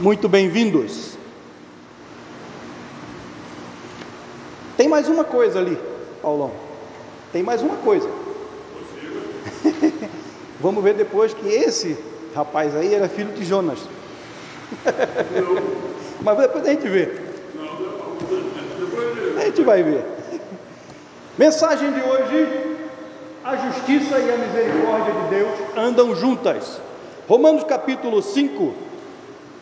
Muito bem-vindos. Tem mais uma coisa ali, Paulão. Tem mais uma coisa. Vamos ver depois que esse rapaz aí era filho de Jonas. Mas depois a gente vê. A gente vai ver. Mensagem de hoje: a justiça e a misericórdia de Deus andam juntas. Romanos capítulo 5,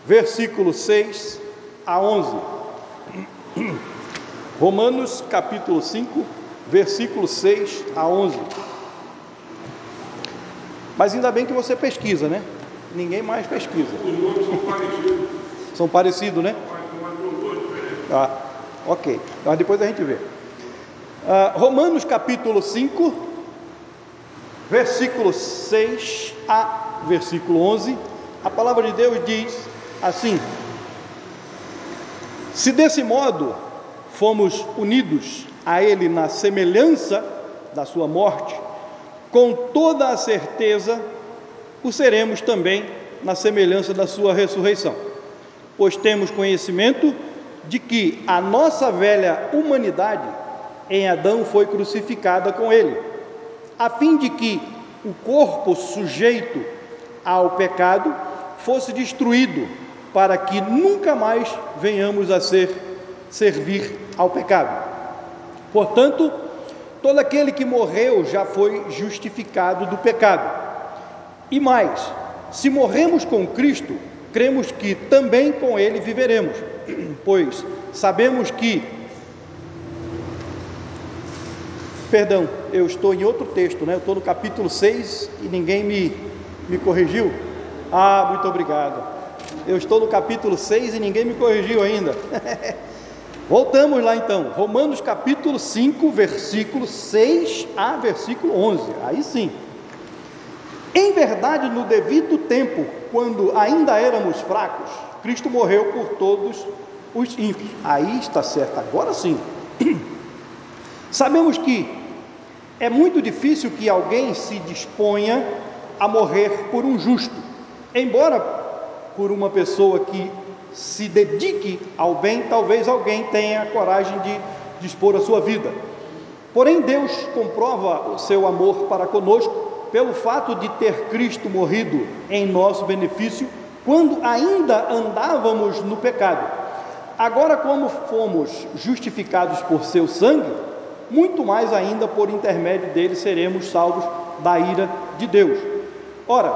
versículo 6 a 11. Romanos capítulo 5, versículo 6 a 11. Mas ainda bem que você pesquisa, né? Ninguém mais pesquisa. Os nomes são parecidos. São parecidos, né? Diferente. Ah, ok. Mas depois a gente vê. Ah, Romanos capítulo 5, versículo 6 a versículo 11. A palavra de Deus diz assim: Se desse modo fomos unidos a Ele na semelhança da Sua morte, com toda a certeza o seremos também na semelhança da Sua ressurreição. Pois temos conhecimento de que a nossa velha humanidade em Adão foi crucificada com Ele, a fim de que o corpo sujeito ao pecado fosse destruído, para que nunca mais venhamos a ser servir ao pecado. Portanto, todo aquele que morreu já foi justificado do pecado. E mais, se morremos com Cristo, cremos que também com ele viveremos, pois sabemos que Perdão, eu estou em outro texto, né? Eu estou no capítulo 6 e ninguém me, me corrigiu. Ah, muito obrigado. Eu estou no capítulo 6 e ninguém me corrigiu ainda. Voltamos lá então, Romanos capítulo 5, versículo 6 a versículo 11. Aí sim. Em verdade, no devido tempo, quando ainda éramos fracos, Cristo morreu por todos os ímpios. Aí está certo, agora sim. Sabemos que é muito difícil que alguém se disponha a morrer por um justo, embora por uma pessoa que se dedique ao bem, talvez alguém tenha a coragem de dispor a sua vida. Porém, Deus comprova o seu amor para conosco pelo fato de ter Cristo morrido em nosso benefício quando ainda andávamos no pecado. Agora, como fomos justificados por seu sangue, muito mais ainda por intermédio dele seremos salvos da ira de Deus. Ora,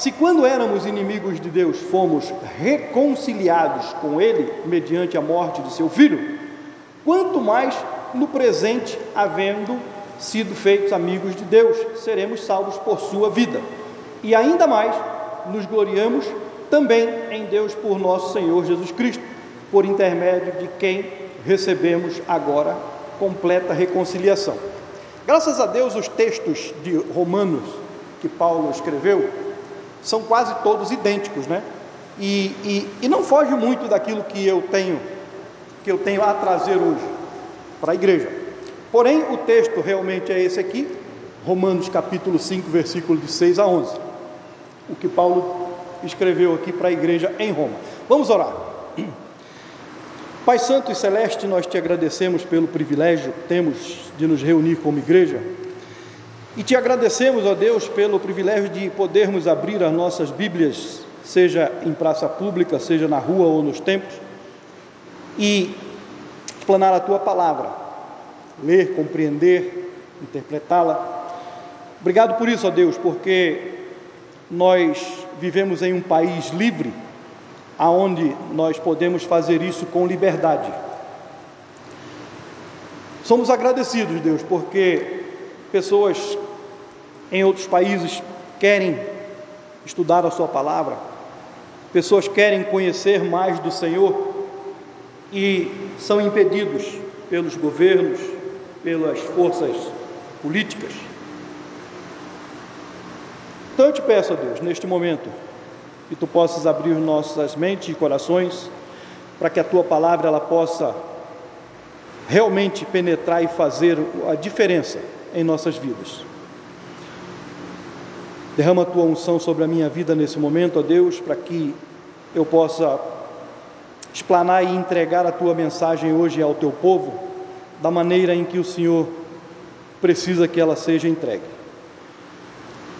se quando éramos inimigos de Deus fomos reconciliados com ele mediante a morte de seu filho, quanto mais no presente, havendo sido feitos amigos de Deus, seremos salvos por sua vida. E ainda mais nos gloriamos também em Deus por nosso Senhor Jesus Cristo, por intermédio de quem recebemos agora completa reconciliação. Graças a Deus, os textos de Romanos que Paulo escreveu são quase todos idênticos, né? E, e, e não foge muito daquilo que eu tenho que eu tenho a trazer hoje para a igreja. Porém, o texto realmente é esse aqui, Romanos capítulo 5, versículo de 6 a 11. O que Paulo escreveu aqui para a igreja em Roma. Vamos orar. Pai Santo e Celeste, nós te agradecemos pelo privilégio que temos de nos reunir como igreja e te agradecemos, ó Deus, pelo privilégio de podermos abrir as nossas Bíblias, seja em praça pública, seja na rua ou nos templos, e explanar a tua palavra, ler, compreender, interpretá-la. Obrigado por isso, ó Deus, porque nós vivemos em um país livre aonde nós podemos fazer isso com liberdade. Somos agradecidos, Deus, porque pessoas em outros países querem estudar a Sua palavra, pessoas querem conhecer mais do Senhor e são impedidos pelos governos, pelas forças políticas. Então eu te peço, a Deus, neste momento, que tu possas abrir nossas mentes e corações para que a tua palavra ela possa realmente penetrar e fazer a diferença em nossas vidas. Derrama a tua unção sobre a minha vida nesse momento, ó Deus, para que eu possa explanar e entregar a tua mensagem hoje ao teu povo da maneira em que o Senhor precisa que ela seja entregue.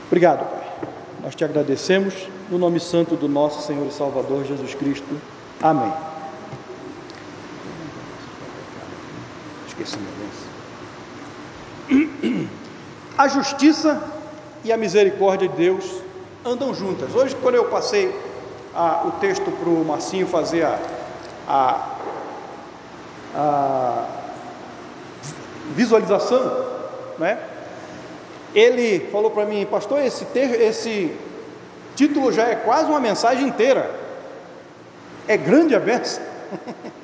Obrigado, Pai. Nós te agradecemos no nome santo do nosso Senhor e Salvador Jesus Cristo. Amém. Esqueci A justiça e a misericórdia de Deus andam juntas. Hoje, quando eu passei a, o texto para o Marcinho fazer a, a, a visualização, né? Ele falou para mim, pastor, esse, ter, esse título já é quase uma mensagem inteira. É grande a benção.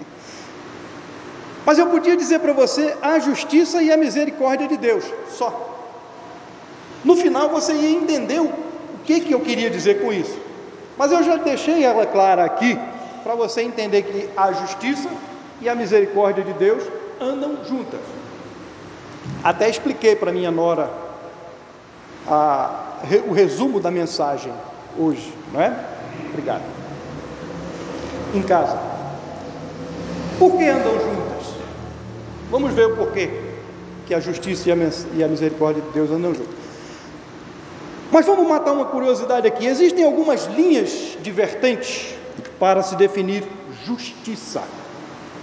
Mas eu podia dizer para você a justiça e a misericórdia de Deus, só. No final você ia entender o que, que eu queria dizer com isso. Mas eu já deixei ela clara aqui, para você entender que a justiça e a misericórdia de Deus andam juntas. Até expliquei para minha nora a, o resumo da mensagem hoje, não é? Obrigado. Em casa. Por que andam juntas? Vamos ver o porquê que a justiça e a misericórdia de Deus andam juntas. Mas vamos matar uma curiosidade aqui. Existem algumas linhas divertentes para se definir justiça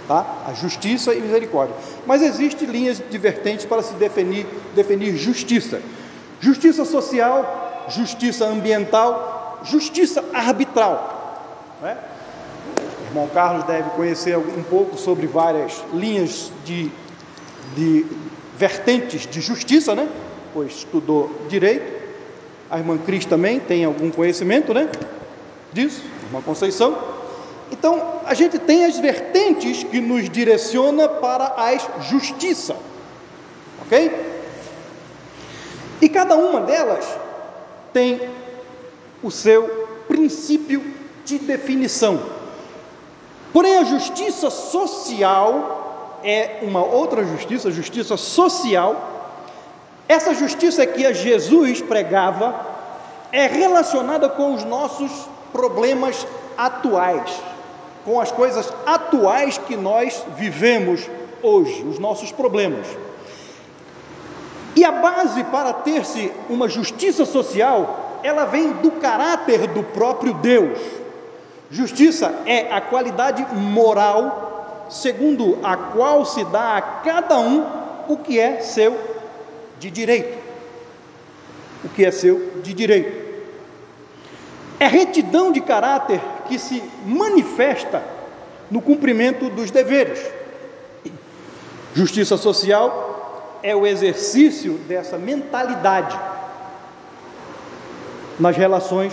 tá? a justiça e misericórdia. Mas existem linhas divertentes para se definir, definir justiça: justiça social, justiça ambiental, justiça arbitral. Né? O irmão Carlos deve conhecer um pouco sobre várias linhas de, de vertentes de justiça, né? pois estudou direito. A irmã Cris também tem algum conhecimento né? disso, a irmã Conceição. Então, a gente tem as vertentes que nos direciona para a justiça. OK? E cada uma delas tem o seu princípio de definição. Porém, a justiça social é uma outra justiça, justiça social. Essa justiça que Jesus pregava é relacionada com os nossos problemas atuais com as coisas atuais que nós vivemos hoje, os nossos problemas. E a base para ter-se uma justiça social, ela vem do caráter do próprio Deus. Justiça é a qualidade moral segundo a qual se dá a cada um o que é seu de direito. O que é seu de direito. É retidão de caráter que se manifesta no cumprimento dos deveres. Justiça social é o exercício dessa mentalidade nas relações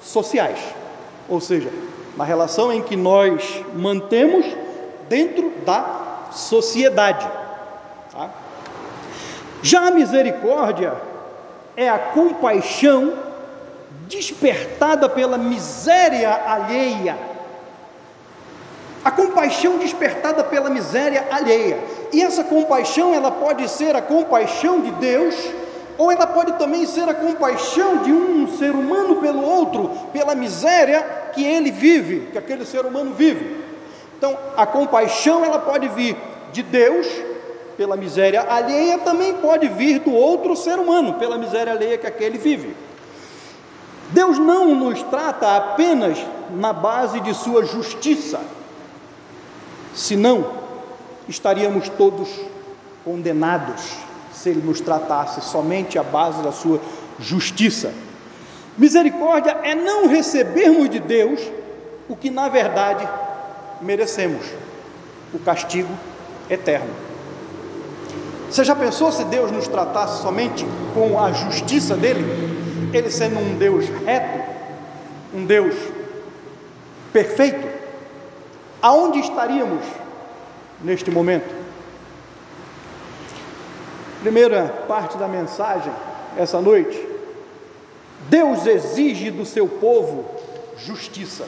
sociais, ou seja, na relação em que nós mantemos dentro da sociedade. Tá? Já a misericórdia é a compaixão despertada pela miséria alheia. A compaixão despertada pela miséria alheia. E essa compaixão, ela pode ser a compaixão de Deus, ou ela pode também ser a compaixão de um ser humano pelo outro, pela miséria que ele vive, que aquele ser humano vive. Então, a compaixão ela pode vir de Deus pela miséria alheia, também pode vir do outro ser humano pela miséria alheia que aquele vive. Deus não nos trata apenas na base de sua justiça, senão estaríamos todos condenados se Ele nos tratasse somente à base da sua justiça. Misericórdia é não recebermos de Deus o que na verdade merecemos, o castigo eterno. Você já pensou se Deus nos tratasse somente com a justiça dele? Ele sendo um Deus reto, um Deus perfeito, aonde estaríamos neste momento? Primeira parte da mensagem essa noite. Deus exige do seu povo justiça.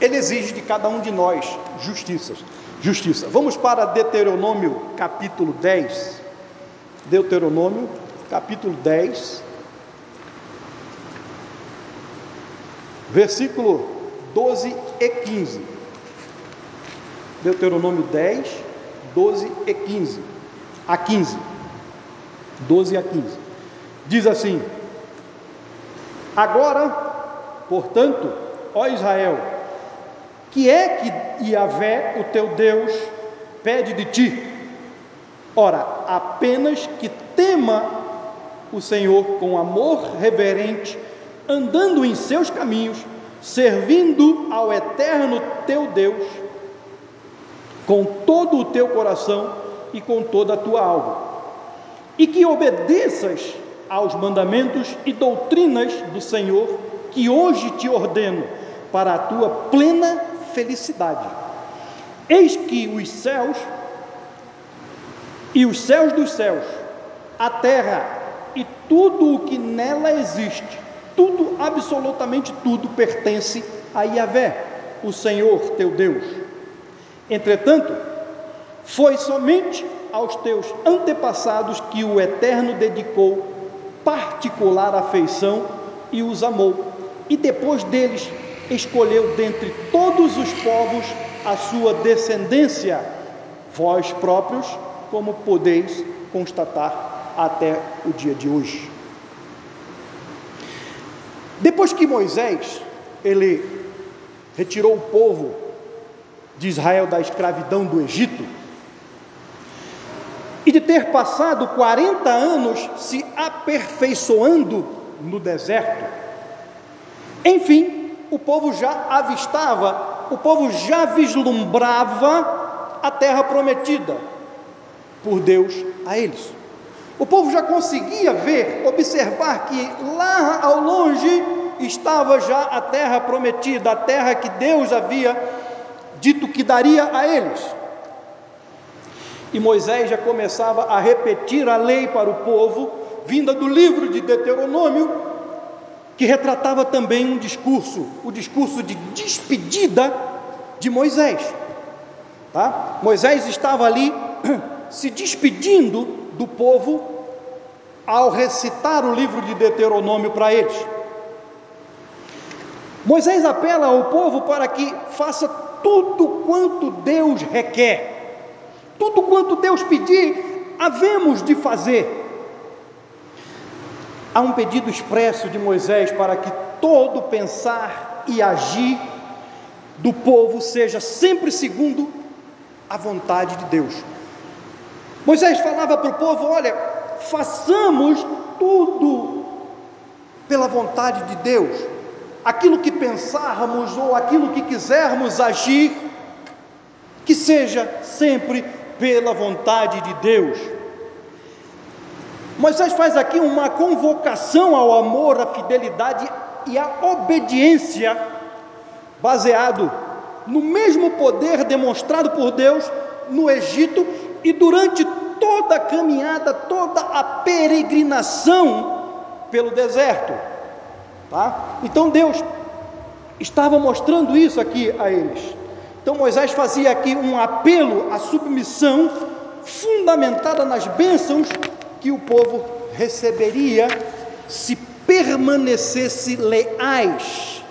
Ele exige de cada um de nós justiça. Justiça. Vamos para Deuteronômio capítulo 10. Deuteronômio capítulo 10. versículo 12 e 15. Deuteronômio 10, 12 e 15. A 15. 12 a 15. Diz assim: Agora, portanto, ó Israel, que é que Yahvé, o teu Deus, pede de ti? Ora, apenas que tema o Senhor com amor reverente, andando em seus caminhos, servindo ao eterno teu Deus, com todo o teu coração e com toda a tua alma, e que obedeças aos mandamentos e doutrinas do Senhor, que hoje te ordeno, para a tua plena felicidade. Eis que os céus e os céus dos céus, a terra e tudo o que nela existe, tudo, absolutamente tudo, pertence a Yahvé, o Senhor teu Deus. Entretanto, foi somente aos teus antepassados que o Eterno dedicou particular afeição e os amou, e depois deles escolheu dentre todos os povos a sua descendência, vós próprios, como podeis constatar até o dia de hoje. Depois que Moisés ele retirou o povo de Israel da escravidão do Egito, e de ter passado 40 anos se aperfeiçoando no deserto, enfim, o povo já avistava, o povo já vislumbrava a terra prometida por Deus a eles. O povo já conseguia ver, observar que lá ao longe estava já a terra prometida, a terra que Deus havia dito que daria a eles. E Moisés já começava a repetir a lei para o povo, vinda do livro de Deuteronômio, que retratava também um discurso, o discurso de despedida de Moisés. Tá? Moisés estava ali se despedindo do povo ao recitar o livro de Deuteronômio para eles. Moisés apela ao povo para que faça tudo quanto Deus requer, tudo quanto Deus pedir, havemos de fazer. Há um pedido expresso de Moisés para que todo pensar e agir do povo seja sempre segundo a vontade de Deus. Moisés falava para o povo: olha, façamos tudo pela vontade de Deus, aquilo que pensarmos ou aquilo que quisermos agir, que seja sempre pela vontade de Deus. Moisés faz aqui uma convocação ao amor, à fidelidade e à obediência, baseado no mesmo poder demonstrado por Deus no Egito e durante toda a caminhada, toda a peregrinação pelo deserto. Tá? Então Deus estava mostrando isso aqui a eles. Então Moisés fazia aqui um apelo à submissão fundamentada nas bênçãos que o povo receberia se permanecesse leais.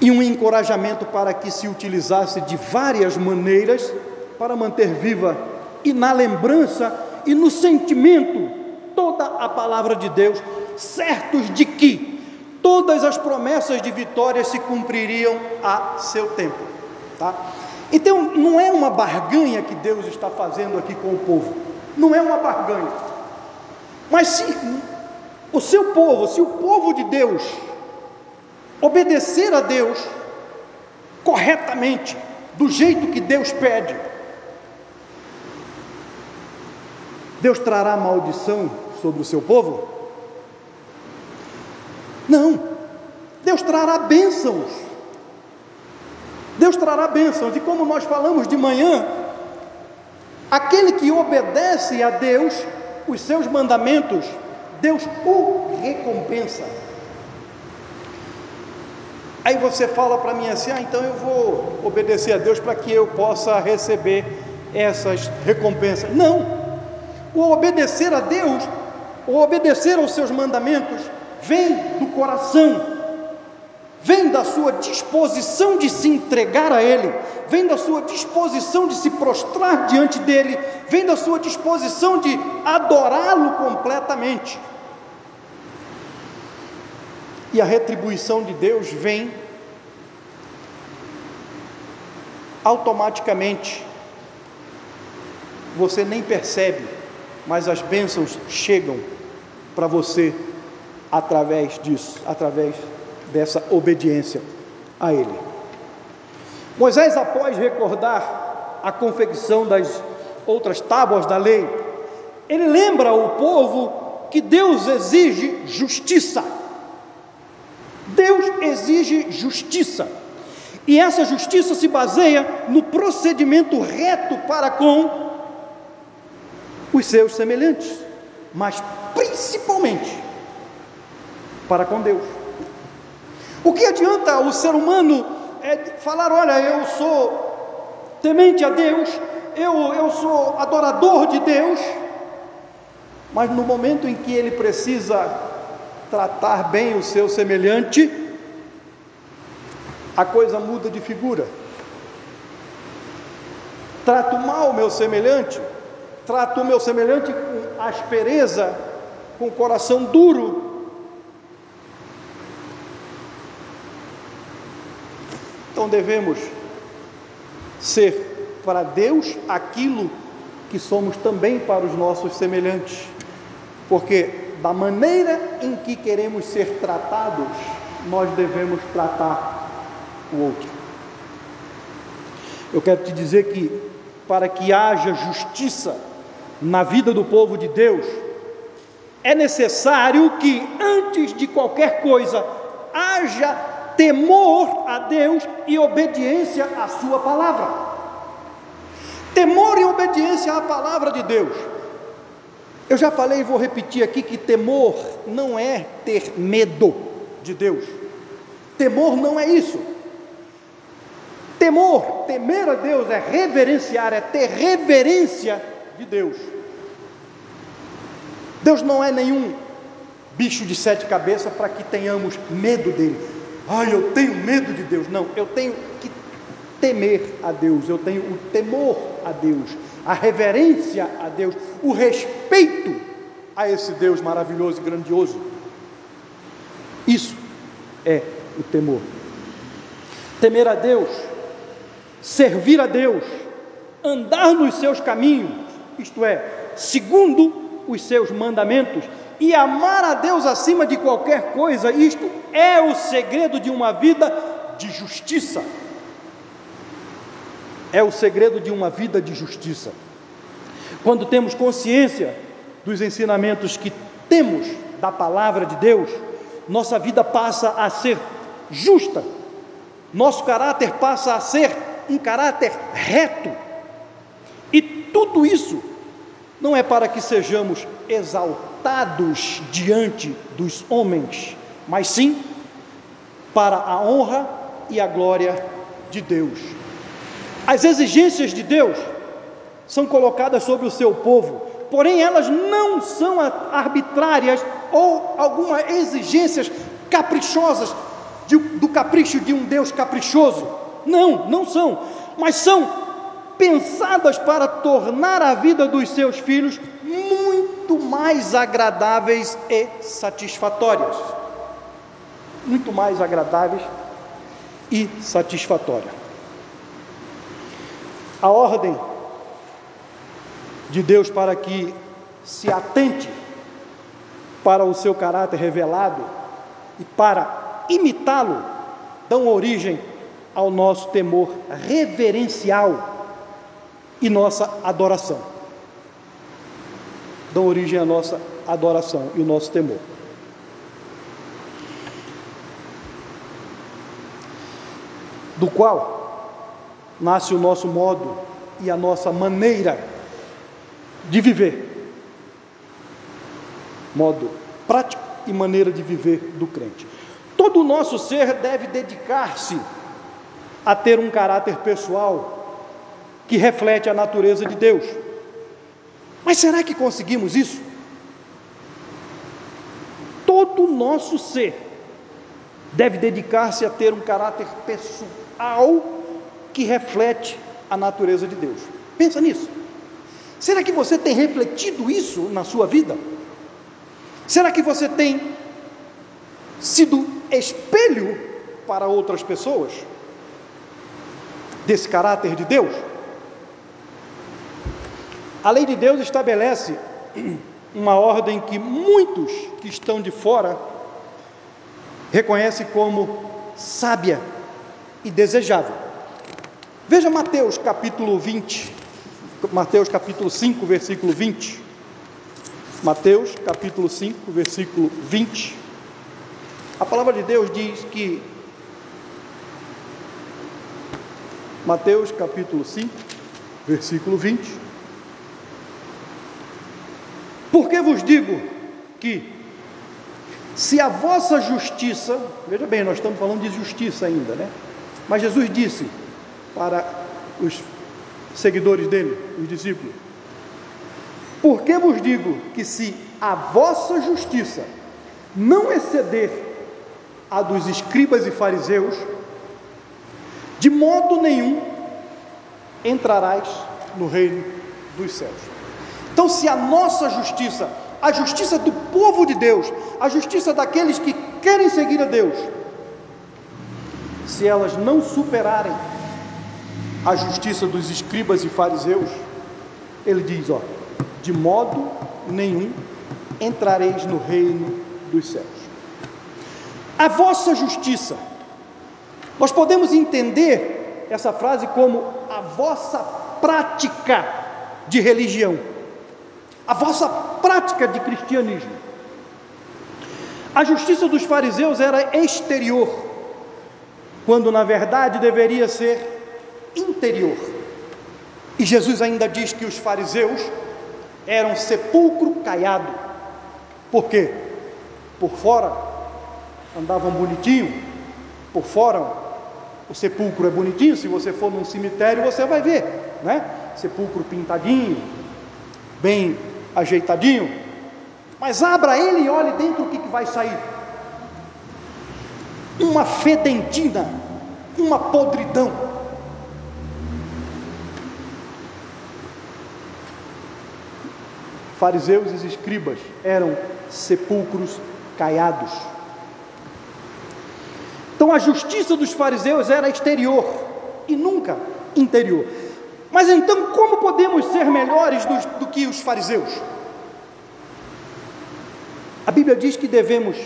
E um encorajamento para que se utilizasse de várias maneiras para manter viva e na lembrança e no sentimento toda a palavra de Deus, certos de que todas as promessas de vitória se cumpririam a seu tempo, tá? Então não é uma barganha que Deus está fazendo aqui com o povo, não é uma barganha. Mas se o seu povo, se o povo de Deus obedecer a Deus corretamente, do jeito que Deus pede, Deus trará maldição sobre o seu povo? Não, Deus trará bênçãos. Deus trará bênçãos, e como nós falamos de manhã, aquele que obedece a Deus, os seus mandamentos, Deus o recompensa. Aí você fala para mim assim: ah, então eu vou obedecer a Deus para que eu possa receber essas recompensas. Não, o obedecer a Deus, o obedecer aos seus mandamentos, vem do coração, vem da sua disposição de se entregar a Ele, vem da sua disposição de se prostrar diante dEle, vem da sua disposição de adorá-lo completamente. E a retribuição de Deus vem automaticamente. Você nem percebe, mas as bênçãos chegam para você através disso, através dessa obediência a Ele. Moisés, após recordar a confecção das outras tábuas da lei, ele lembra o povo que Deus exige justiça. Deus exige justiça. E essa justiça se baseia no procedimento reto para com os seus semelhantes, mas principalmente para com Deus. O que adianta o ser humano é, falar: olha, eu sou temente a Deus, eu, eu sou adorador de Deus, mas no momento em que ele precisa tratar bem o seu semelhante, a coisa muda de figura. Trato mal o meu semelhante, trato o meu semelhante com aspereza, com coração duro, Então devemos ser para Deus aquilo que somos também para os nossos semelhantes, porque da maneira em que queremos ser tratados, nós devemos tratar o outro. Eu quero te dizer que para que haja justiça na vida do povo de Deus, é necessário que antes de qualquer coisa haja temor a Deus e obediência à Sua palavra. Temor e obediência à palavra de Deus. Eu já falei e vou repetir aqui que temor não é ter medo de Deus. Temor não é isso. Temor, temer a Deus é reverenciar, é ter reverência de Deus. Deus não é nenhum bicho de sete cabeças para que tenhamos medo dele. Ai, eu tenho medo de Deus. Não, eu tenho que temer a Deus, eu tenho o temor a Deus, a reverência a Deus, o respeito a esse Deus maravilhoso e grandioso. Isso é o temor. Temer a Deus, servir a Deus, andar nos seus caminhos, isto é, segundo os seus mandamentos, e amar a Deus acima de qualquer coisa, isto é o segredo de uma vida de justiça. É o segredo de uma vida de justiça. Quando temos consciência dos ensinamentos que temos da palavra de Deus, nossa vida passa a ser justa, nosso caráter passa a ser um caráter reto, e tudo isso não é para que sejamos exaltados diante dos homens, mas sim para a honra e a glória de Deus. As exigências de Deus são colocadas sobre o seu povo, porém elas não são arbitrárias ou algumas exigências caprichosas de, do capricho de um Deus caprichoso. Não, não são, mas são pensadas para tornar a vida dos seus filhos muito mais agradáveis e satisfatórias. Muito mais agradáveis e satisfatórias. A ordem de Deus para que se atente para o seu caráter revelado e para imitá-lo dão origem ao nosso temor reverencial e nossa adoração. Dão origem à nossa adoração e o nosso temor. Do qual nasce o nosso modo e a nossa maneira de viver. Modo prático e maneira de viver do crente. Todo o nosso ser deve dedicar-se a ter um caráter pessoal que reflete a natureza de Deus. Mas será que conseguimos isso? Todo o nosso ser deve dedicar-se a ter um caráter pessoal que reflete a natureza de Deus. Pensa nisso. Será que você tem refletido isso na sua vida? Será que você tem sido espelho para outras pessoas desse caráter de Deus? A lei de Deus estabelece uma ordem que muitos que estão de fora reconhecem como sábia e desejável. Veja Mateus capítulo 20, Mateus capítulo 5, versículo 20. Mateus capítulo 5, versículo 20. A palavra de Deus diz que Mateus capítulo 5, versículo 20 porque vos digo que, se a vossa justiça, veja bem, nós estamos falando de justiça ainda, né? Mas Jesus disse para os seguidores dele, os discípulos: Porque vos digo que se a vossa justiça não exceder a dos escribas e fariseus, de modo nenhum entrarás no reino dos céus. Então, se a nossa justiça, a justiça do povo de Deus, a justiça daqueles que querem seguir a Deus, se elas não superarem a justiça dos escribas e fariseus, ele diz: ó, de modo nenhum entrareis no reino dos céus. A vossa justiça, nós podemos entender essa frase como a vossa prática de religião a vossa prática de cristianismo. A justiça dos fariseus era exterior, quando na verdade deveria ser interior. E Jesus ainda diz que os fariseus eram sepulcro caiado. Por quê? Por fora andavam bonitinho, por fora o sepulcro é bonitinho, se você for num cemitério você vai ver, né? Sepulcro pintadinho, bem ajeitadinho, mas abra ele e olhe dentro o que, que vai sair. Uma fedentina, uma podridão. Fariseus e escribas eram sepulcros caiados. Então a justiça dos fariseus era exterior e nunca interior. Mas então, como podemos ser melhores do, do que os fariseus? A Bíblia diz que devemos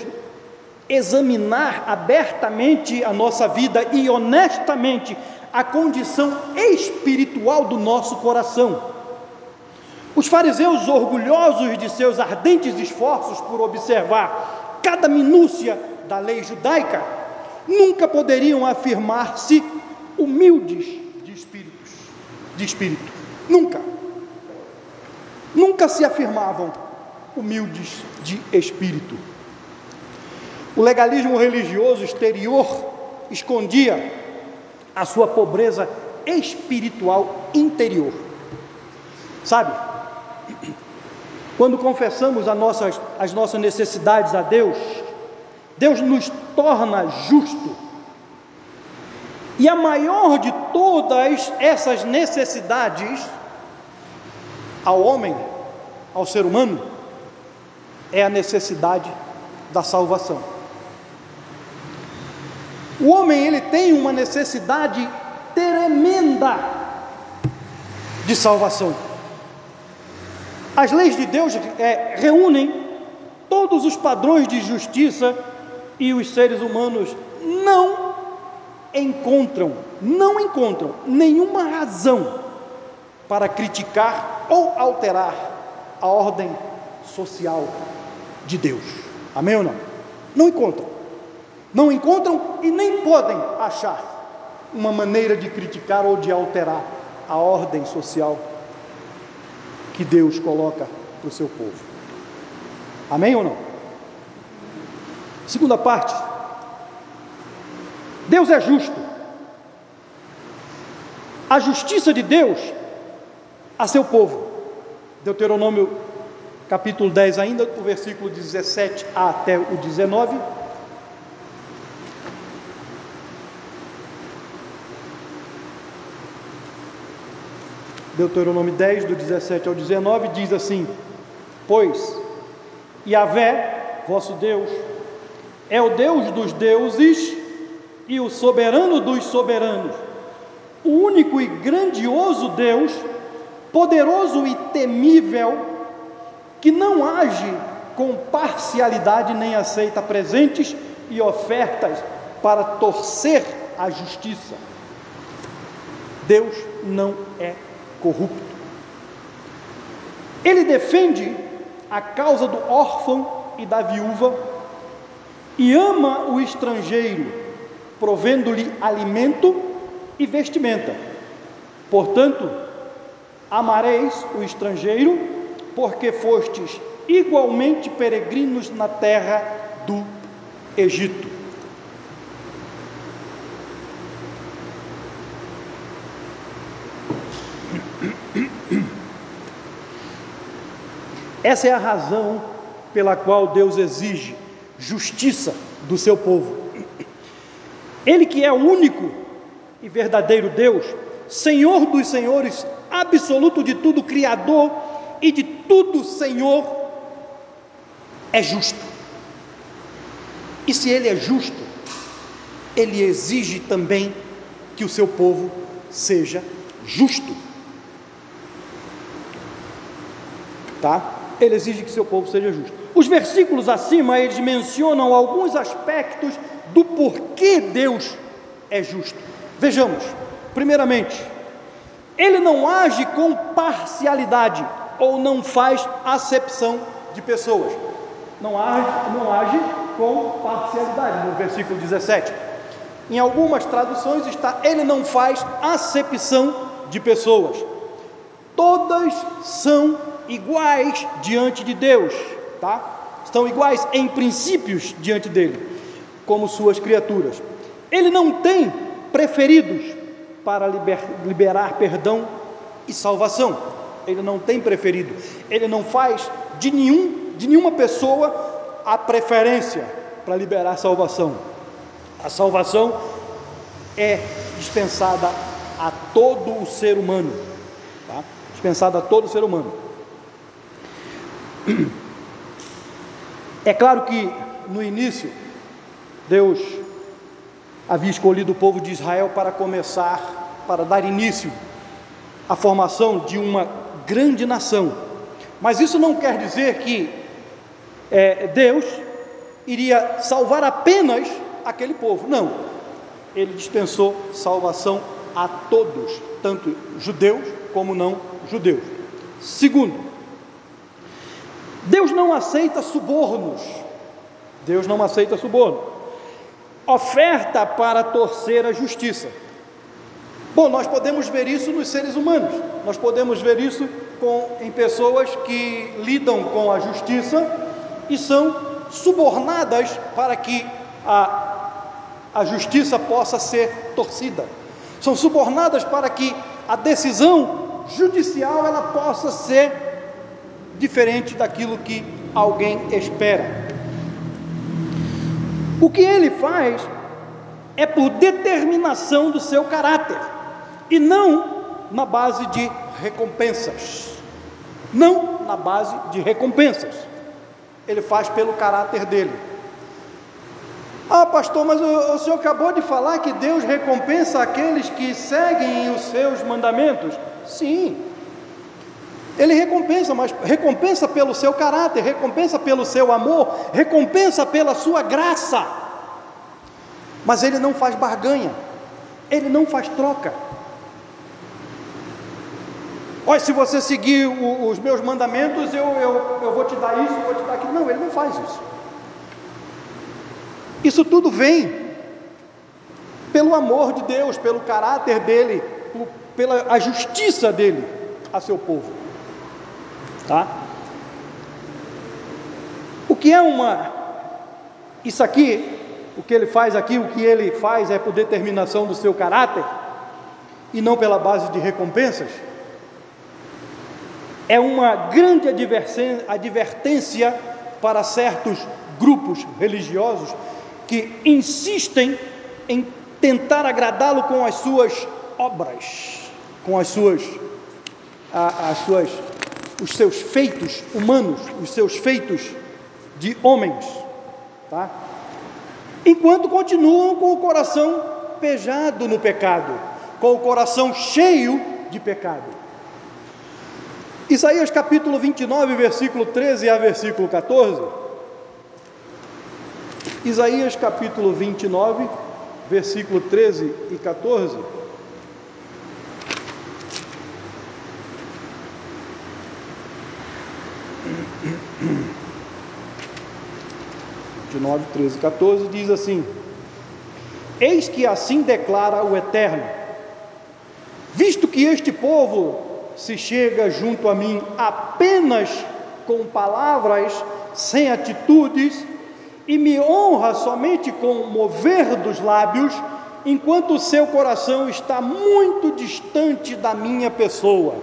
examinar abertamente a nossa vida e honestamente a condição espiritual do nosso coração. Os fariseus, orgulhosos de seus ardentes esforços por observar cada minúcia da lei judaica, nunca poderiam afirmar-se humildes de espírito. Nunca. Nunca se afirmavam humildes de espírito. O legalismo religioso exterior escondia a sua pobreza espiritual interior. Sabe? Quando confessamos as nossas, as nossas necessidades a Deus, Deus nos torna justo e a maior de todas essas necessidades ao homem, ao ser humano, é a necessidade da salvação. O homem ele tem uma necessidade tremenda de salvação. As leis de Deus é, reúnem todos os padrões de justiça e os seres humanos não encontram, não encontram nenhuma razão para criticar ou alterar a ordem social de Deus. Amém ou não? Não encontram. Não encontram e nem podem achar uma maneira de criticar ou de alterar a ordem social que Deus coloca para o seu povo. Amém ou não? Segunda parte, Deus é justo. A justiça de Deus a seu povo. Deuteronômio capítulo 10, ainda, o versículo 17 até o 19. Deuteronômio 10, do 17 ao 19, diz assim: Pois Yahvé, vosso Deus, é o Deus dos deuses e o soberano dos soberanos, o único e grandioso Deus poderoso e temível, que não age com parcialidade nem aceita presentes e ofertas para torcer a justiça. Deus não é corrupto. Ele defende a causa do órfão e da viúva e ama o estrangeiro, provendo-lhe alimento e vestimenta. Portanto, amareis o estrangeiro, porque fostes igualmente peregrinos na terra do Egito. Essa é a razão pela qual Deus exige justiça do seu povo. Ele que é o único e verdadeiro Deus, Senhor dos senhores, absoluto de tudo, Criador e de tudo, Senhor, é justo. E se Ele é justo, Ele exige também que o seu povo seja justo. Tá? Ele exige que seu povo seja justo. Os versículos acima, eles mencionam alguns aspectos do porquê Deus é justo. Vejamos, primeiramente, ele não age com parcialidade ou não faz acepção de pessoas. Não age, não age com parcialidade, no versículo 17. Em algumas traduções está: ele não faz acepção de pessoas. Todas são iguais diante de Deus, tá? Estão iguais em princípios diante dele, como suas criaturas. Ele não tem preferidos para liber, liberar perdão e salvação. Ele não tem preferido. Ele não faz de nenhum de nenhuma pessoa a preferência para liberar salvação. A salvação é dispensada a todo o ser humano, tá? dispensada a todo o ser humano. É claro que no início, Deus havia escolhido o povo de Israel para começar, para dar início à formação de uma grande nação. Mas isso não quer dizer que é, Deus iria salvar apenas aquele povo. Não. Ele dispensou salvação a todos, tanto judeus como não judeus. Segundo, Deus não aceita subornos. Deus não aceita suborno. Oferta para torcer a justiça. Bom, nós podemos ver isso nos seres humanos. Nós podemos ver isso com, em pessoas que lidam com a justiça e são subornadas para que a, a justiça possa ser torcida. São subornadas para que a decisão judicial ela possa ser diferente daquilo que alguém espera. O que ele faz é por determinação do seu caráter e não na base de recompensas. Não na base de recompensas. Ele faz pelo caráter dele. Ah, pastor, mas o, o senhor acabou de falar que Deus recompensa aqueles que seguem os seus mandamentos. Sim, ele recompensa, mas recompensa pelo seu caráter, recompensa pelo seu amor, recompensa pela sua graça. Mas ele não faz barganha, ele não faz troca. Olha, se você seguir o, os meus mandamentos, eu, eu, eu vou te dar isso, vou te dar aquilo. Não, ele não faz isso. Isso tudo vem pelo amor de Deus, pelo caráter dele, pela justiça dele a seu povo. Tá? O que é uma. Isso aqui, o que ele faz aqui, o que ele faz é por determinação do seu caráter e não pela base de recompensas é uma grande advertência para certos grupos religiosos que insistem em tentar agradá-lo com as suas obras, com as suas as suas, os seus feitos humanos, os seus feitos de homens, tá? Enquanto continuam com o coração pejado no pecado, com o coração cheio de pecado. Isaías capítulo 29, versículo 13 a versículo 14. Isaías capítulo 29, versículo 13 e 14. 29, 13 e 14 diz assim: Eis que assim declara o Eterno: Visto que este povo se chega junto a mim apenas com palavras, sem atitudes, e me honra somente com o mover dos lábios, enquanto o seu coração está muito distante da minha pessoa.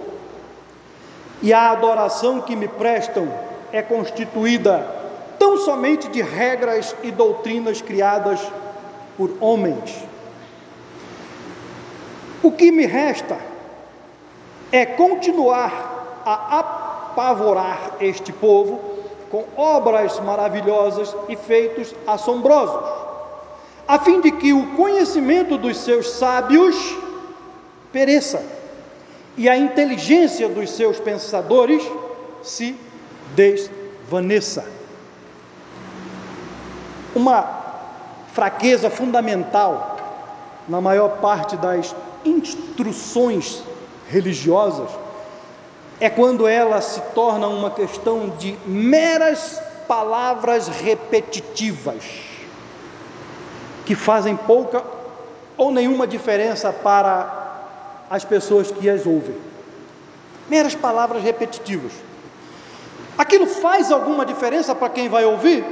E a adoração que me prestam é constituída tão somente de regras e doutrinas criadas por homens. O que me resta é continuar a apavorar este povo com obras maravilhosas e feitos assombrosos, a fim de que o conhecimento dos seus sábios pereça e a inteligência dos seus pensadores se desvaneça uma fraqueza fundamental na maior parte das instruções religiosas é quando ela se torna uma questão de meras palavras repetitivas que fazem pouca ou nenhuma diferença para as pessoas que as ouvem. Meras palavras repetitivas. Aquilo faz alguma diferença para quem vai ouvir?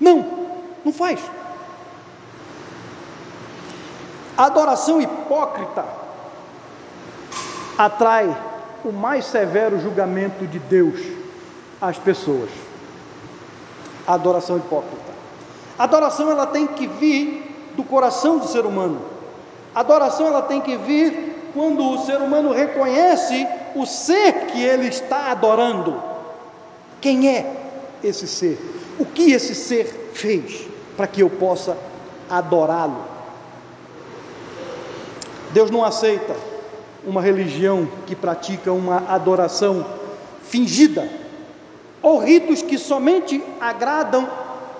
Não, não faz. A adoração hipócrita atrai o mais severo julgamento de Deus às pessoas. A adoração hipócrita. A adoração ela tem que vir do coração do ser humano. A adoração ela tem que vir quando o ser humano reconhece o ser que ele está adorando. Quem é esse ser? O que esse ser fez para que eu possa adorá-lo? Deus não aceita uma religião que pratica uma adoração fingida ou ritos que somente agradam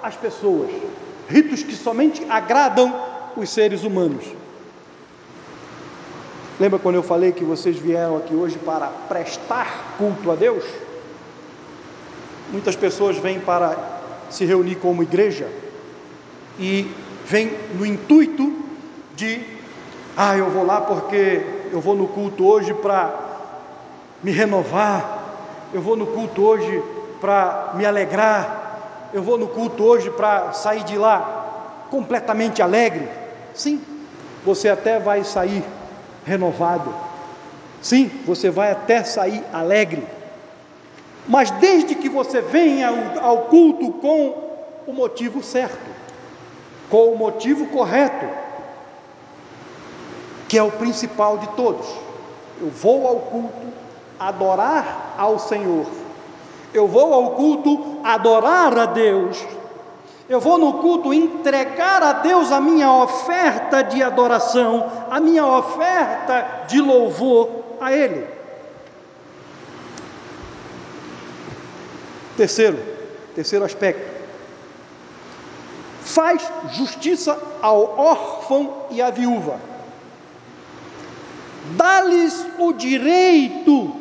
as pessoas, ritos que somente agradam os seres humanos. Lembra quando eu falei que vocês vieram aqui hoje para prestar culto a Deus? Muitas pessoas vêm para se reunir como igreja e vem no intuito de, ah, eu vou lá porque eu vou no culto hoje para me renovar, eu vou no culto hoje para me alegrar, eu vou no culto hoje para sair de lá completamente alegre. Sim, você até vai sair renovado. Sim, você vai até sair alegre mas desde que você venha ao culto com o motivo certo, com o motivo correto, que é o principal de todos. Eu vou ao culto adorar ao Senhor. Eu vou ao culto adorar a Deus. Eu vou no culto entregar a Deus a minha oferta de adoração, a minha oferta de louvor a Ele. Terceiro, terceiro aspecto. Faz justiça ao órfão e à viúva. Dá-lhes o direito,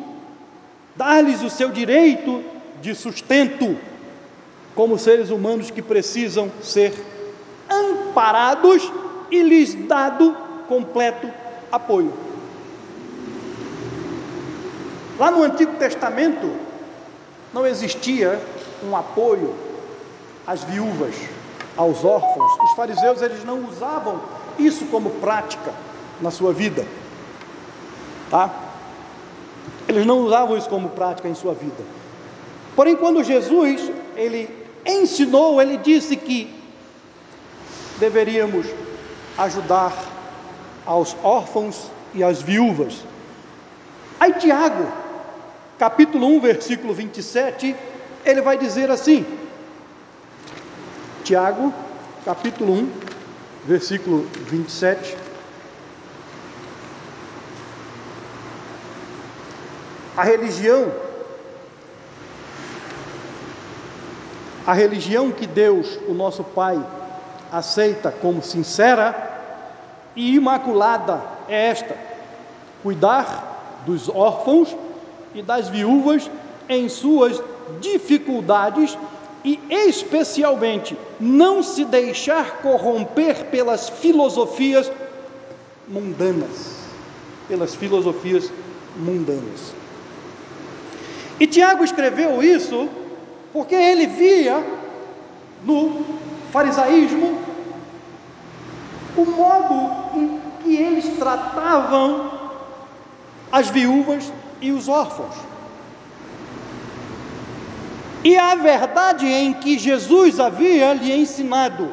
dá-lhes o seu direito de sustento, como seres humanos que precisam ser amparados e lhes dado completo apoio. Lá no Antigo Testamento, não existia um apoio às viúvas, aos órfãos. Os fariseus eles não usavam isso como prática na sua vida. Tá? Eles não usavam isso como prática em sua vida. Porém, quando Jesus ele ensinou, ele disse que deveríamos ajudar aos órfãos e às viúvas. Aí Tiago, capítulo 1, versículo 27, ele vai dizer assim: Tiago, capítulo 1, versículo 27. A religião, a religião que Deus, o nosso Pai, aceita como sincera e imaculada é esta: cuidar dos órfãos e das viúvas em suas dificuldades e, especialmente, não se deixar corromper pelas filosofias mundanas. Pelas filosofias mundanas. E Tiago escreveu isso porque ele via no farisaísmo o modo em que eles tratavam as viúvas e os órfãos. E a verdade em que Jesus havia lhe ensinado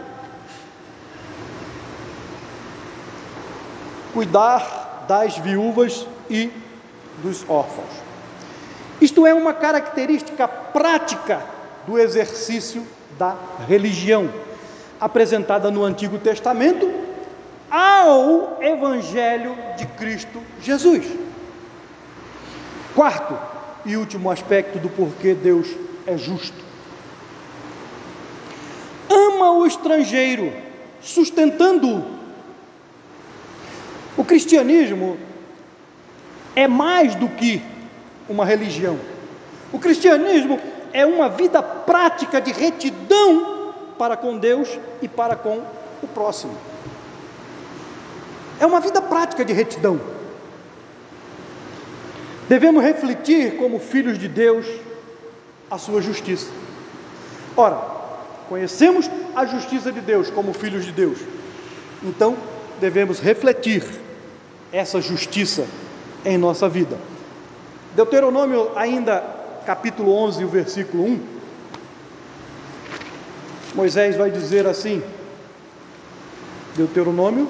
cuidar das viúvas e dos órfãos. Isto é uma característica prática do exercício da religião, apresentada no Antigo Testamento ao Evangelho de Cristo Jesus. Quarto e último aspecto do porquê Deus é justo. Ama o estrangeiro, sustentando-o. O cristianismo é mais do que uma religião. O cristianismo é uma vida prática de retidão para com Deus e para com o próximo. É uma vida prática de retidão. Devemos refletir como filhos de Deus a sua justiça. Ora, conhecemos a justiça de Deus como filhos de Deus, então devemos refletir essa justiça em nossa vida. Deuteronômio, ainda capítulo 11, o versículo 1. Moisés vai dizer assim, Deuteronômio,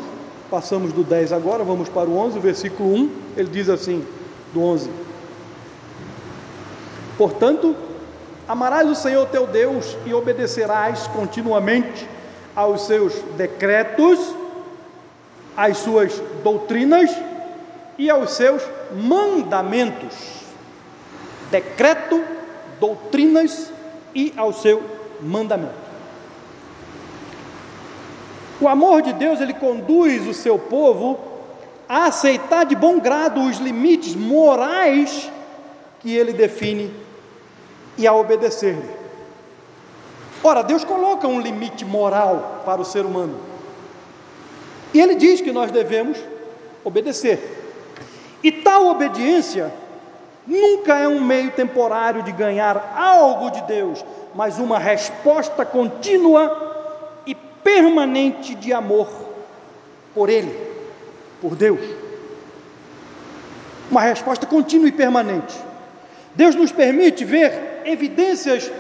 passamos do 10 agora, vamos para o 11, o versículo 1, ele diz assim, do 11: Portanto, Amarás o Senhor teu Deus e obedecerás continuamente aos seus decretos, às suas doutrinas e aos seus mandamentos. Decreto, doutrinas e ao seu mandamento. O amor de Deus, ele conduz o seu povo a aceitar de bom grado os limites morais que ele define e a obedecer-lhe. Ora, Deus coloca um limite moral para o ser humano. E ele diz que nós devemos obedecer. E tal obediência nunca é um meio temporário de ganhar algo de Deus, mas uma resposta contínua e permanente de amor por Ele, por Deus. Uma resposta contínua e permanente. Deus nos permite ver evidências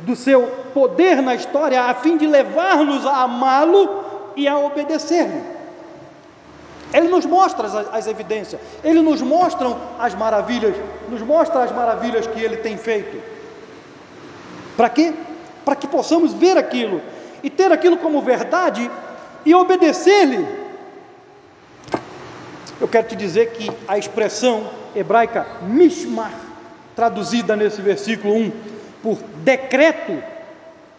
do seu poder na história a fim de levar-nos a amá-lo e a obedecer-lhe. Ele nos mostra as, as, evidências, ele nos mostra as maravilhas, nos mostra as maravilhas que ele tem feito. Para quê? Para que possamos ver aquilo e ter aquilo como verdade e obedecer-lhe. Eu quero te dizer que a expressão hebraica mishmar traduzida nesse versículo 1 por decreto,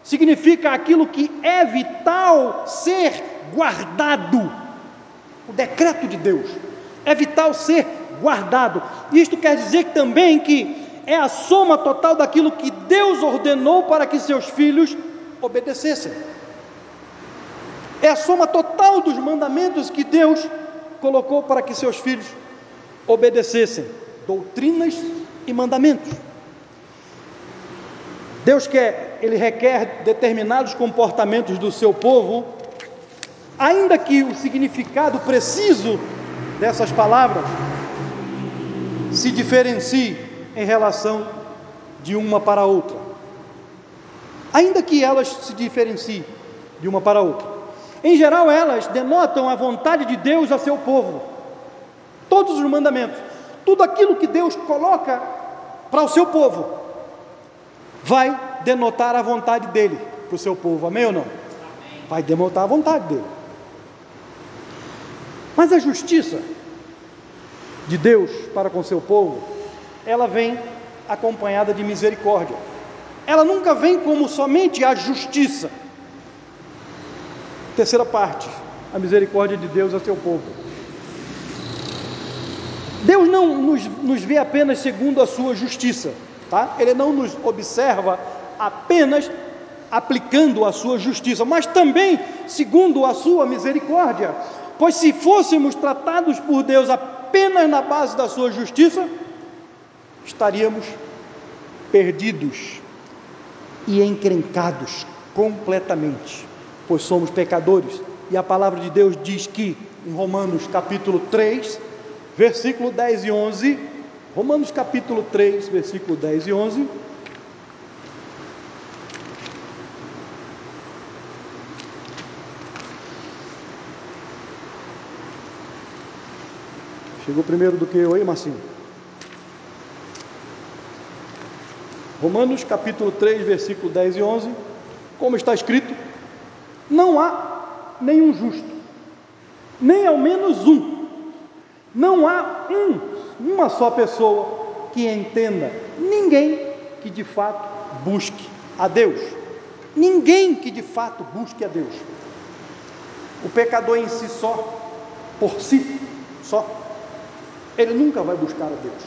significa aquilo que é vital ser guardado. O decreto de Deus é vital ser guardado. Isto quer dizer também que é a soma total daquilo que Deus ordenou para que seus filhos obedecessem. É a soma total dos mandamentos que Deus colocou para que seus filhos obedecessem. Doutrinas e mandamentos. Deus quer, ele requer determinados comportamentos do seu povo, ainda que o significado preciso dessas palavras se diferencie em relação de uma para outra. Ainda que elas se diferenciem de uma para outra. Em geral, elas denotam a vontade de Deus a seu povo. Todos os mandamentos tudo aquilo que Deus coloca para o seu povo vai denotar a vontade dele para o seu povo, amém ou não? Vai denotar a vontade dele. Mas a justiça de Deus para com seu povo, ela vem acompanhada de misericórdia. Ela nunca vem como somente a justiça. Terceira parte, a misericórdia de Deus a seu povo. Deus não nos, nos vê apenas segundo a sua justiça, tá? Ele não nos observa apenas aplicando a sua justiça, mas também segundo a sua misericórdia. Pois se fôssemos tratados por Deus apenas na base da sua justiça, estaríamos perdidos e encrencados completamente, pois somos pecadores. E a palavra de Deus diz que, em Romanos capítulo 3, versículo 10 e 11, Romanos capítulo 3, versículo 10 e 11, Chegou primeiro do que eu aí, Marcinho? Romanos capítulo 3, versículo 10 e 11, como está escrito: Não há nenhum justo, nem ao menos um, não há um, uma só pessoa que entenda, ninguém que de fato busque a Deus, ninguém que de fato busque a Deus. O pecador em si só, por si só, ele nunca vai buscar a Deus.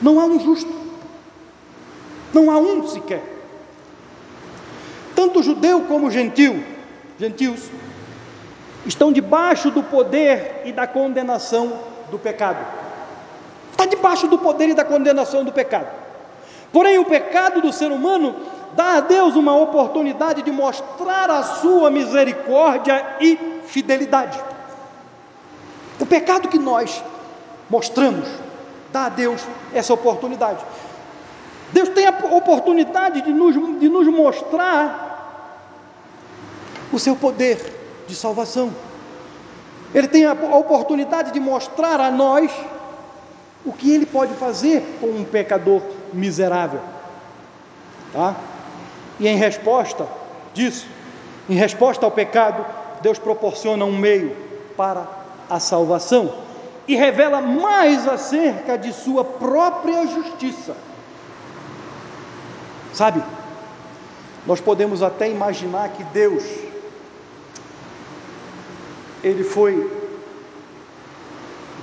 Não há um justo, não há um sequer. Tanto judeu como gentil, gentios, estão debaixo do poder e da condenação do pecado. Está debaixo do poder e da condenação do pecado. Porém, o pecado do ser humano dá a Deus uma oportunidade de mostrar a sua misericórdia e fidelidade. O pecado que nós mostramos dá a Deus essa oportunidade. Deus tem a oportunidade de nos, de nos mostrar o seu poder de salvação. Ele tem a oportunidade de mostrar a nós o que ele pode fazer com um pecador miserável. Tá? E em resposta disso, em resposta ao pecado, Deus proporciona um meio para a salvação e revela mais acerca de sua própria justiça. Sabe, nós podemos até imaginar que Deus, Ele foi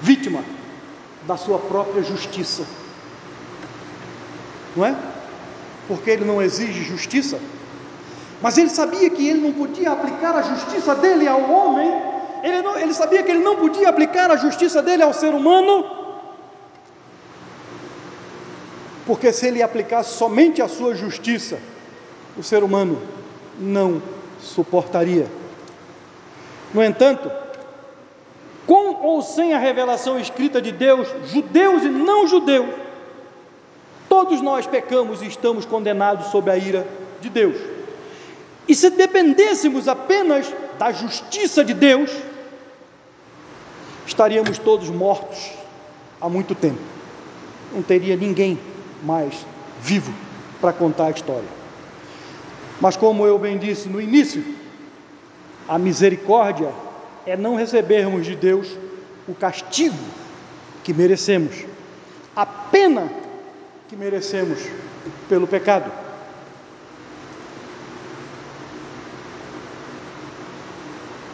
vítima da sua própria justiça, não é? Porque Ele não exige justiça, mas Ele sabia que Ele não podia aplicar a justiça dele ao homem ele, não, ele sabia que ele não podia aplicar a justiça dele ao ser humano, porque se ele aplicasse somente a sua justiça, o ser humano não suportaria. No entanto, com ou sem a revelação escrita de Deus, judeus e não judeus, todos nós pecamos e estamos condenados sob a ira de Deus. E se dependêssemos apenas da justiça de Deus, estaríamos todos mortos há muito tempo. Não teria ninguém mais vivo para contar a história. Mas, como eu bem disse no início, a misericórdia é não recebermos de Deus o castigo que merecemos, a pena que merecemos pelo pecado.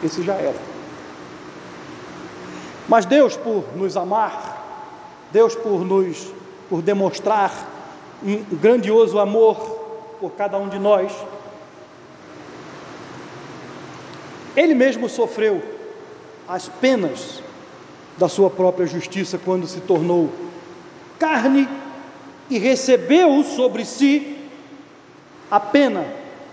Esse já era. Mas Deus, por nos amar, Deus, por nos por demonstrar um grandioso amor por cada um de nós, Ele mesmo sofreu as penas da sua própria justiça quando se tornou carne e recebeu sobre si a pena,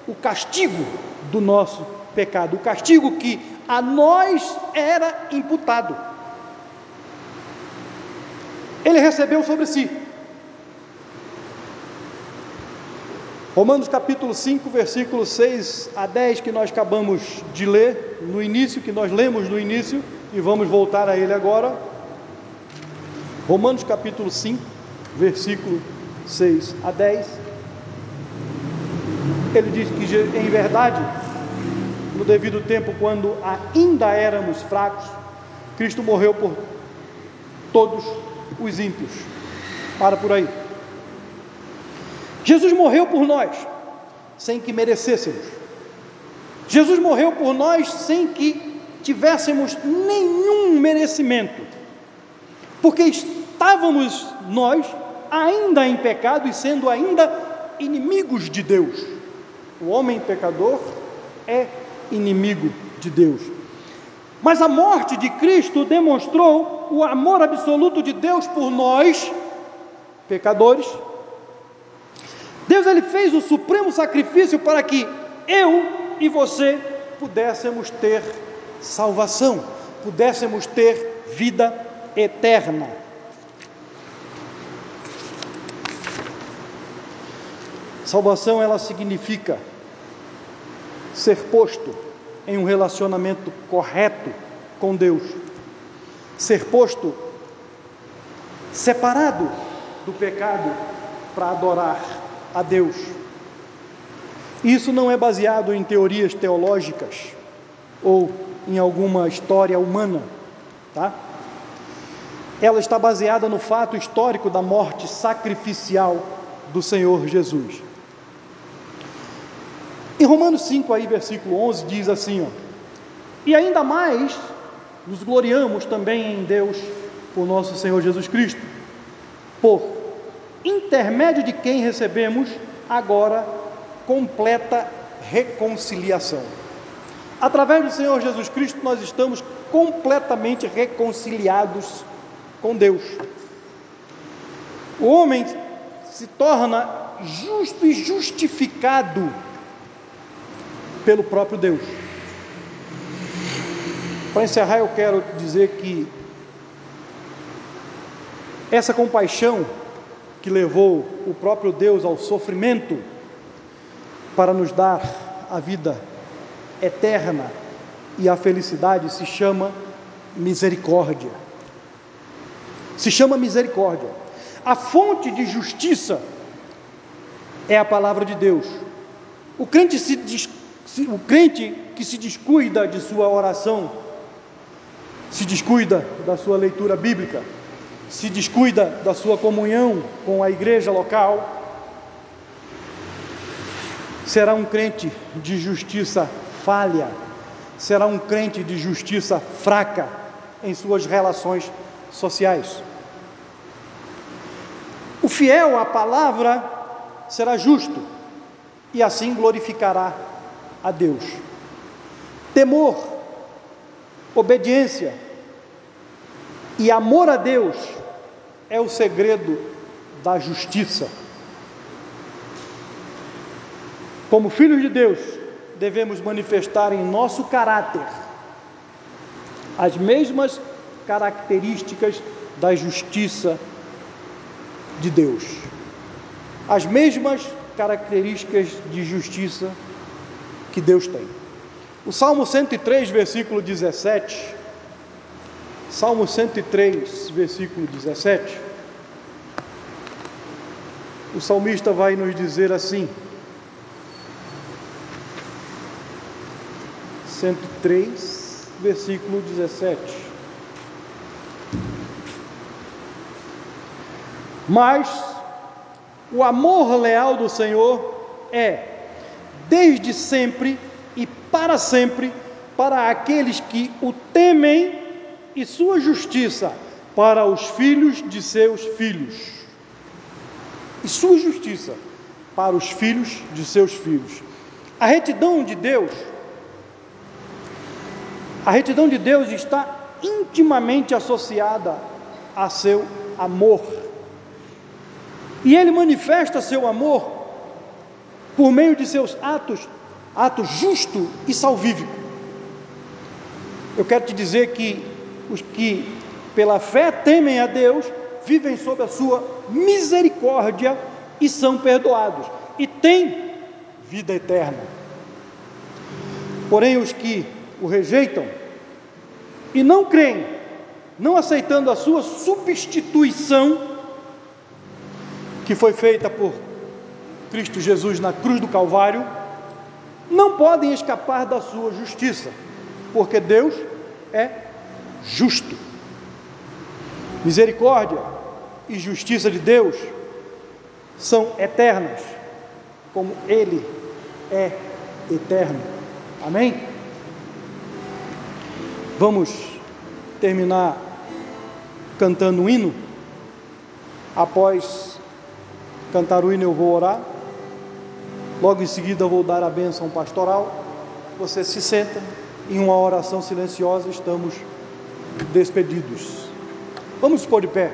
o castigo do nosso pecado, o castigo que a nós era imputado. Ele recebeu sobre si. Romanos capítulo 5, versículos 6 a 10, que nós acabamos de ler no início, que nós lemos no início, e vamos voltar a ele agora. Romanos capítulo 5, versículo 6 a 10. Ele diz que, em verdade, no devido tempo, quando ainda éramos fracos, Cristo morreu por todos os ímpios. Para por aí. Jesus morreu por nós, sem que merecêssemos. Jesus morreu por nós sem que tivéssemos nenhum merecimento, porque estávamos nós ainda em pecado e sendo ainda inimigos de Deus. O homem pecador é inimigo de Deus. Mas a morte de Cristo demonstrou o amor absoluto de Deus por nós, pecadores. Deus ele fez o supremo sacrifício para que eu e você pudéssemos ter salvação, pudéssemos ter vida eterna. Salvação ela significa ser posto em um relacionamento correto com Deus, ser posto separado do pecado para adorar a Deus. Isso não é baseado em teorias teológicas ou em alguma história humana, tá? Ela está baseada no fato histórico da morte sacrificial do Senhor Jesus. Em Romanos 5, aí, versículo 11, diz assim: ó, E ainda mais nos gloriamos também em Deus por nosso Senhor Jesus Cristo, por intermédio de quem recebemos agora completa reconciliação. Através do Senhor Jesus Cristo, nós estamos completamente reconciliados com Deus. O homem se torna justo e justificado pelo próprio Deus. Para encerrar, eu quero dizer que essa compaixão que levou o próprio Deus ao sofrimento para nos dar a vida eterna e a felicidade se chama misericórdia. Se chama misericórdia. A fonte de justiça é a palavra de Deus. O crente se o crente que se descuida de sua oração, se descuida da sua leitura bíblica, se descuida da sua comunhão com a igreja local, será um crente de justiça falha, será um crente de justiça fraca em suas relações sociais. O fiel à palavra será justo e assim glorificará a Deus. Temor, obediência e amor a Deus é o segredo da justiça. Como filhos de Deus, devemos manifestar em nosso caráter as mesmas características da justiça de Deus, as mesmas características de justiça que Deus tem. O Salmo 103, versículo 17. Salmo 103, versículo 17. O salmista vai nos dizer assim: 103, versículo 17. Mas o amor leal do Senhor é desde sempre e para sempre, para aqueles que o temem e sua justiça para os filhos de seus filhos. E sua justiça para os filhos de seus filhos. A retidão de Deus, a retidão de Deus está intimamente associada a seu amor. E ele manifesta seu amor por meio de seus atos, atos justo e salvífico. Eu quero te dizer que os que pela fé temem a Deus vivem sob a sua misericórdia e são perdoados e têm vida eterna. Porém, os que o rejeitam e não creem não aceitando a sua substituição, que foi feita por Cristo Jesus na cruz do Calvário, não podem escapar da sua justiça, porque Deus é justo. Misericórdia e justiça de Deus são eternas, como Ele é eterno. Amém? Vamos terminar cantando um hino. Após cantar o hino, eu vou orar. Logo em seguida, vou dar a bênção pastoral. Você se senta em uma oração silenciosa, estamos despedidos. Vamos pôr de pé.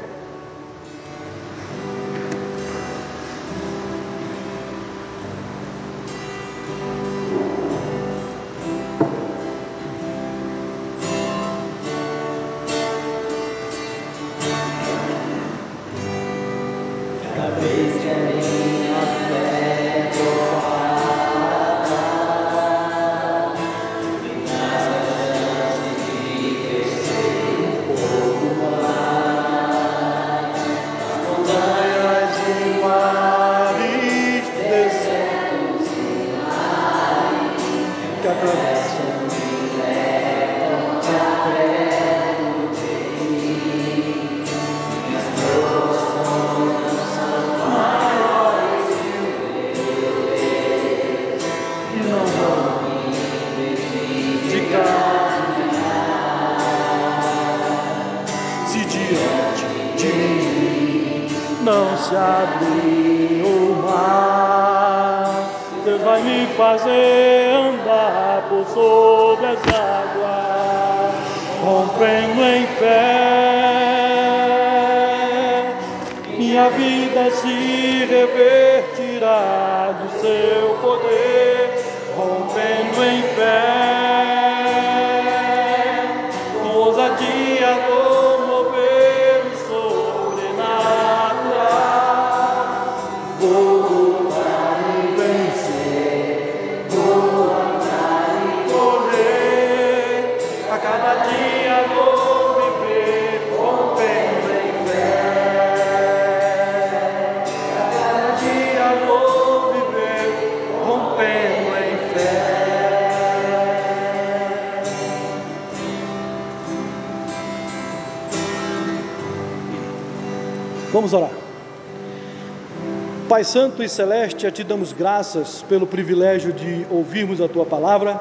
Pai Santo e Celeste, Ti damos graças pelo privilégio de ouvirmos a Tua palavra.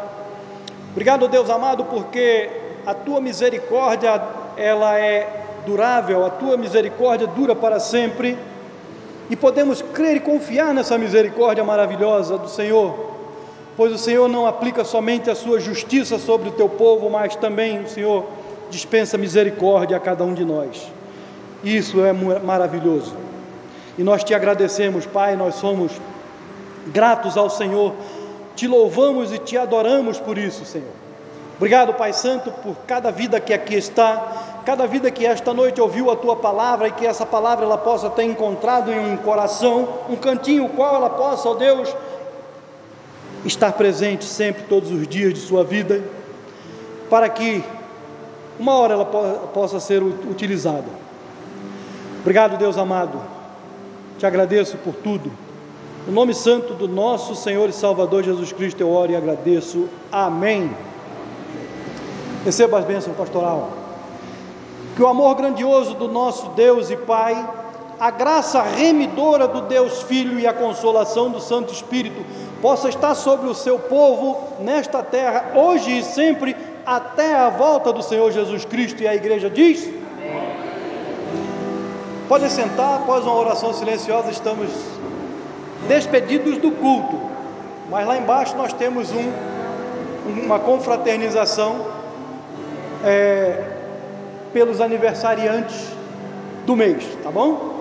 Obrigado, Deus amado, porque a Tua misericórdia, ela é durável, a Tua misericórdia dura para sempre. E podemos crer e confiar nessa misericórdia maravilhosa do Senhor, pois o Senhor não aplica somente a Sua justiça sobre o Teu povo, mas também o Senhor dispensa misericórdia a cada um de nós. Isso é maravilhoso. E nós te agradecemos, Pai, nós somos gratos ao Senhor, te louvamos e te adoramos por isso, Senhor. Obrigado, Pai Santo, por cada vida que aqui está, cada vida que esta noite ouviu a tua palavra e que essa palavra ela possa ter encontrado em um coração, um cantinho qual ela possa, ó Deus, estar presente sempre, todos os dias de sua vida, para que uma hora ela possa ser utilizada Obrigado, Deus amado. Te agradeço por tudo. No nome santo do nosso Senhor e Salvador Jesus Cristo, eu oro e agradeço. Amém. Receba as bênçãos pastoral. Que o amor grandioso do nosso Deus e Pai, a graça remidora do Deus Filho e a consolação do Santo Espírito possa estar sobre o seu povo nesta terra, hoje e sempre, até a volta do Senhor Jesus Cristo. E a igreja diz: Podem sentar, após uma oração silenciosa, estamos despedidos do culto, mas lá embaixo nós temos um, uma confraternização é, pelos aniversariantes do mês, tá bom?